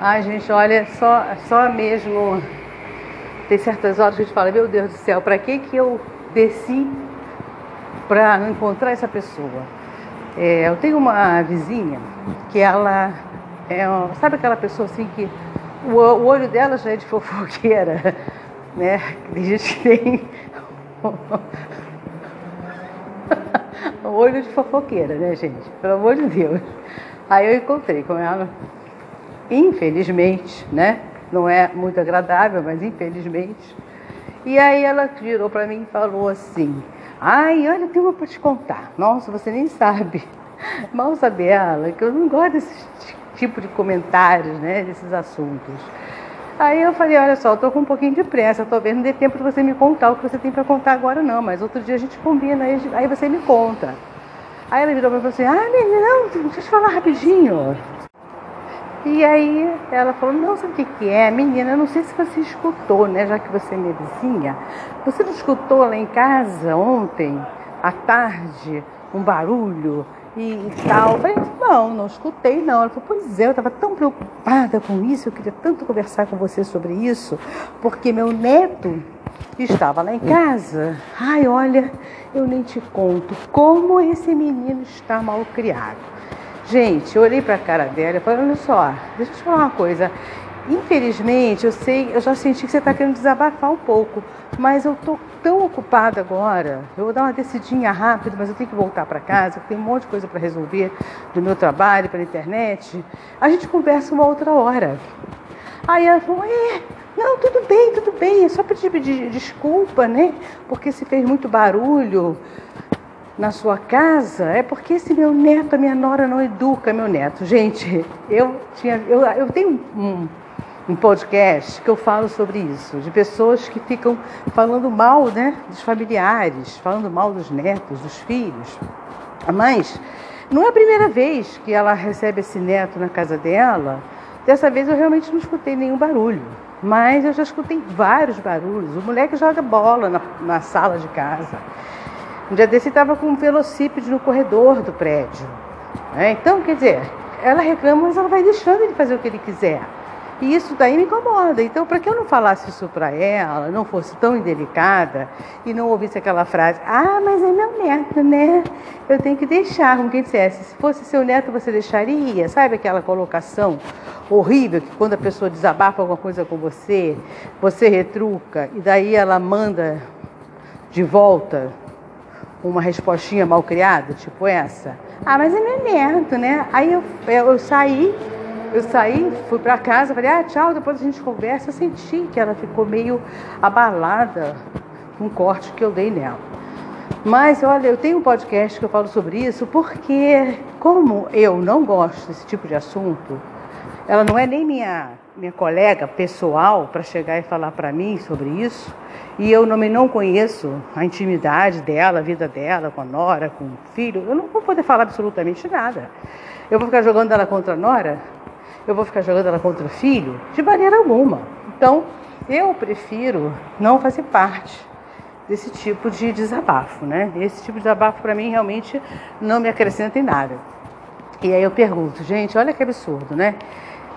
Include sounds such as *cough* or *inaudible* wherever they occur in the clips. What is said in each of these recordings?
Ai, gente, olha, só, só mesmo. Tem certas horas que a gente fala: Meu Deus do céu, para que, que eu desci para encontrar essa pessoa? É, eu tenho uma vizinha que ela é. Sabe aquela pessoa assim que o, o olho dela já é de fofoqueira, *laughs* né? Tem gente que tem. olho de fofoqueira, né, gente? Pelo amor de Deus. Aí eu encontrei com ela infelizmente, né? Não é muito agradável, mas infelizmente. E aí ela virou para mim e falou assim: Ai, olha, tem uma para te contar. Nossa, você nem sabe. *laughs* Mal sabe ela que eu não gosto desse tipo de comentários, né? Desses assuntos. Aí eu falei, olha só, tô com um pouquinho de pressa, talvez não dê tempo de você me contar o que você tem para contar agora não, mas outro dia a gente combina, aí, aí você me conta. Aí ela virou para mim e falou assim, ah, menina, não, deixa eu te falar rapidinho. E aí ela falou, não, sabe o que, que é? Menina, eu não sei se você escutou, né? Já que você é minha vizinha. Você não escutou lá em casa ontem, à tarde, um barulho e, e tal? Eu falei, não, não escutei não. Ela falou, pois é, eu estava tão preocupada com isso, eu queria tanto conversar com você sobre isso, porque meu neto estava lá em casa. Ai, olha, eu nem te conto como esse menino está mal criado. Gente, eu olhei para a cara dela e falei, olha só, deixa eu te falar uma coisa. Infelizmente, eu sei, eu já senti que você está querendo desabafar um pouco, mas eu estou tão ocupada agora. Eu vou dar uma decidinha rápida, mas eu tenho que voltar para casa, tem um monte de coisa para resolver do meu trabalho, pela internet. A gente conversa uma outra hora. Aí ela falou, é, não, tudo bem, tudo bem, é só para te pedir desculpa, né? Porque se fez muito barulho na sua casa é porque esse meu neto, a minha nora não educa meu neto. Gente, eu, tinha, eu, eu tenho um, um podcast que eu falo sobre isso, de pessoas que ficam falando mal né, dos familiares, falando mal dos netos, dos filhos. Mas não é a primeira vez que ela recebe esse neto na casa dela. Dessa vez eu realmente não escutei nenhum barulho. Mas eu já escutei vários barulhos. O moleque joga bola na, na sala de casa. Um dia desse estava com um velocípede no corredor do prédio. Né? Então, quer dizer, ela reclama, mas ela vai deixando ele fazer o que ele quiser. E isso daí me incomoda. Então, para que eu não falasse isso para ela, não fosse tão indelicada e não ouvisse aquela frase, ah, mas é meu neto, né? Eu tenho que deixar, como quem dissesse, se fosse seu neto, você deixaria? Sabe aquela colocação horrível que quando a pessoa desabafa alguma coisa com você, você retruca e daí ela manda de volta uma respostinha mal criada, tipo essa. Ah, mas é meu neto, né? Aí eu, eu saí, eu saí, fui para casa, falei, ah, tchau, depois a gente conversa. Eu senti que ela ficou meio abalada com o corte que eu dei nela. Mas olha, eu tenho um podcast que eu falo sobre isso porque, como eu não gosto desse tipo de assunto, ela não é nem minha, minha colega pessoal para chegar e falar para mim sobre isso e eu não, não conheço a intimidade dela, a vida dela, com a Nora, com o filho, eu não vou poder falar absolutamente nada. Eu vou ficar jogando ela contra a Nora? Eu vou ficar jogando ela contra o filho? De maneira alguma. Então, eu prefiro não fazer parte desse tipo de desabafo, né? Esse tipo de desabafo para mim realmente não me acrescenta em nada. E aí eu pergunto, gente, olha que absurdo, né?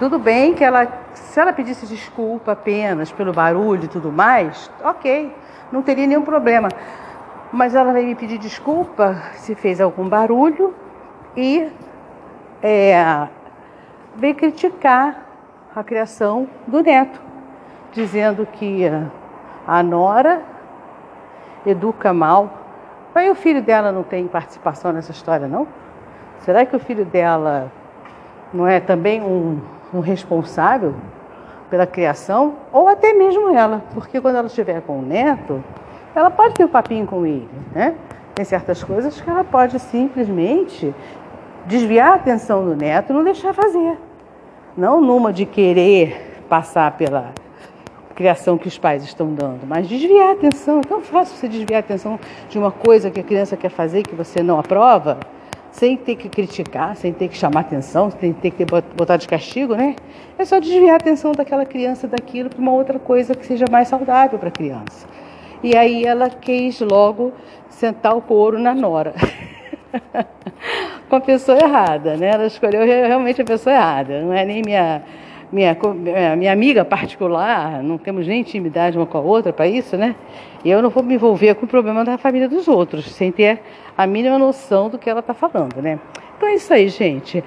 Tudo bem que ela, se ela pedisse desculpa apenas pelo barulho e tudo mais, ok, não teria nenhum problema. Mas ela veio me pedir desculpa se fez algum barulho e é, veio criticar a criação do neto, dizendo que a nora educa mal. Mas o filho dela não tem participação nessa história, não? Será que o filho dela não é também um um responsável pela criação, ou até mesmo ela, porque quando ela estiver com o neto, ela pode ter o um papinho com ele, né? Tem certas coisas que ela pode simplesmente desviar a atenção do neto não deixar fazer. Não numa de querer passar pela criação que os pais estão dando, mas desviar a atenção. É tão fácil você desviar a atenção de uma coisa que a criança quer fazer que você não aprova sem ter que criticar, sem ter que chamar atenção, sem ter que botar de castigo, né? É só desviar a atenção daquela criança daquilo para uma outra coisa que seja mais saudável para a criança. E aí ela quis logo sentar o couro na nora. *laughs* Com a pessoa errada, né? Ela escolheu realmente a pessoa errada. Não é nem minha minha, é, minha amiga particular, não temos nem intimidade uma com a outra para isso, né? E eu não vou me envolver com o problema da família dos outros, sem ter a mínima noção do que ela está falando, né? Então é isso aí, gente.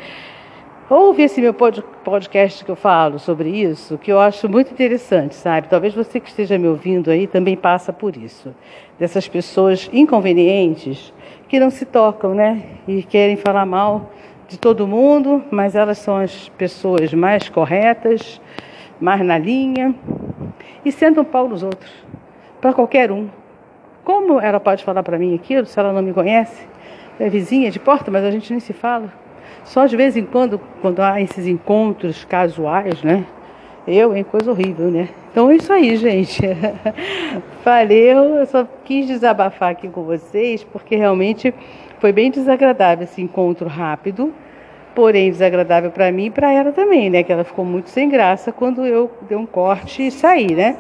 Ouve esse meu podcast que eu falo sobre isso, que eu acho muito interessante, sabe? Talvez você que esteja me ouvindo aí também passa por isso. Dessas pessoas inconvenientes que não se tocam, né? E querem falar mal de todo mundo, mas elas são as pessoas mais corretas, mais na linha e sentam pau nos outros, para qualquer um. Como ela pode falar para mim aquilo se ela não me conhece? É vizinha de porta, mas a gente nem se fala. Só de vez em quando, quando há esses encontros casuais, né? Eu, hein? Coisa horrível, né? Então é isso aí, gente. *laughs* Valeu. Eu só quis desabafar aqui com vocês, porque realmente foi bem desagradável esse encontro rápido, porém desagradável para mim e para ela também, né? Que ela ficou muito sem graça quando eu dei um corte e saí, né?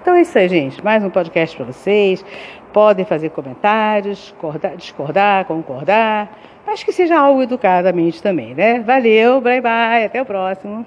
Então é isso aí, gente. Mais um podcast para vocês. Podem fazer comentários, discordar, concordar. Acho que seja algo educadamente também, né? Valeu, bye bye, até o próximo.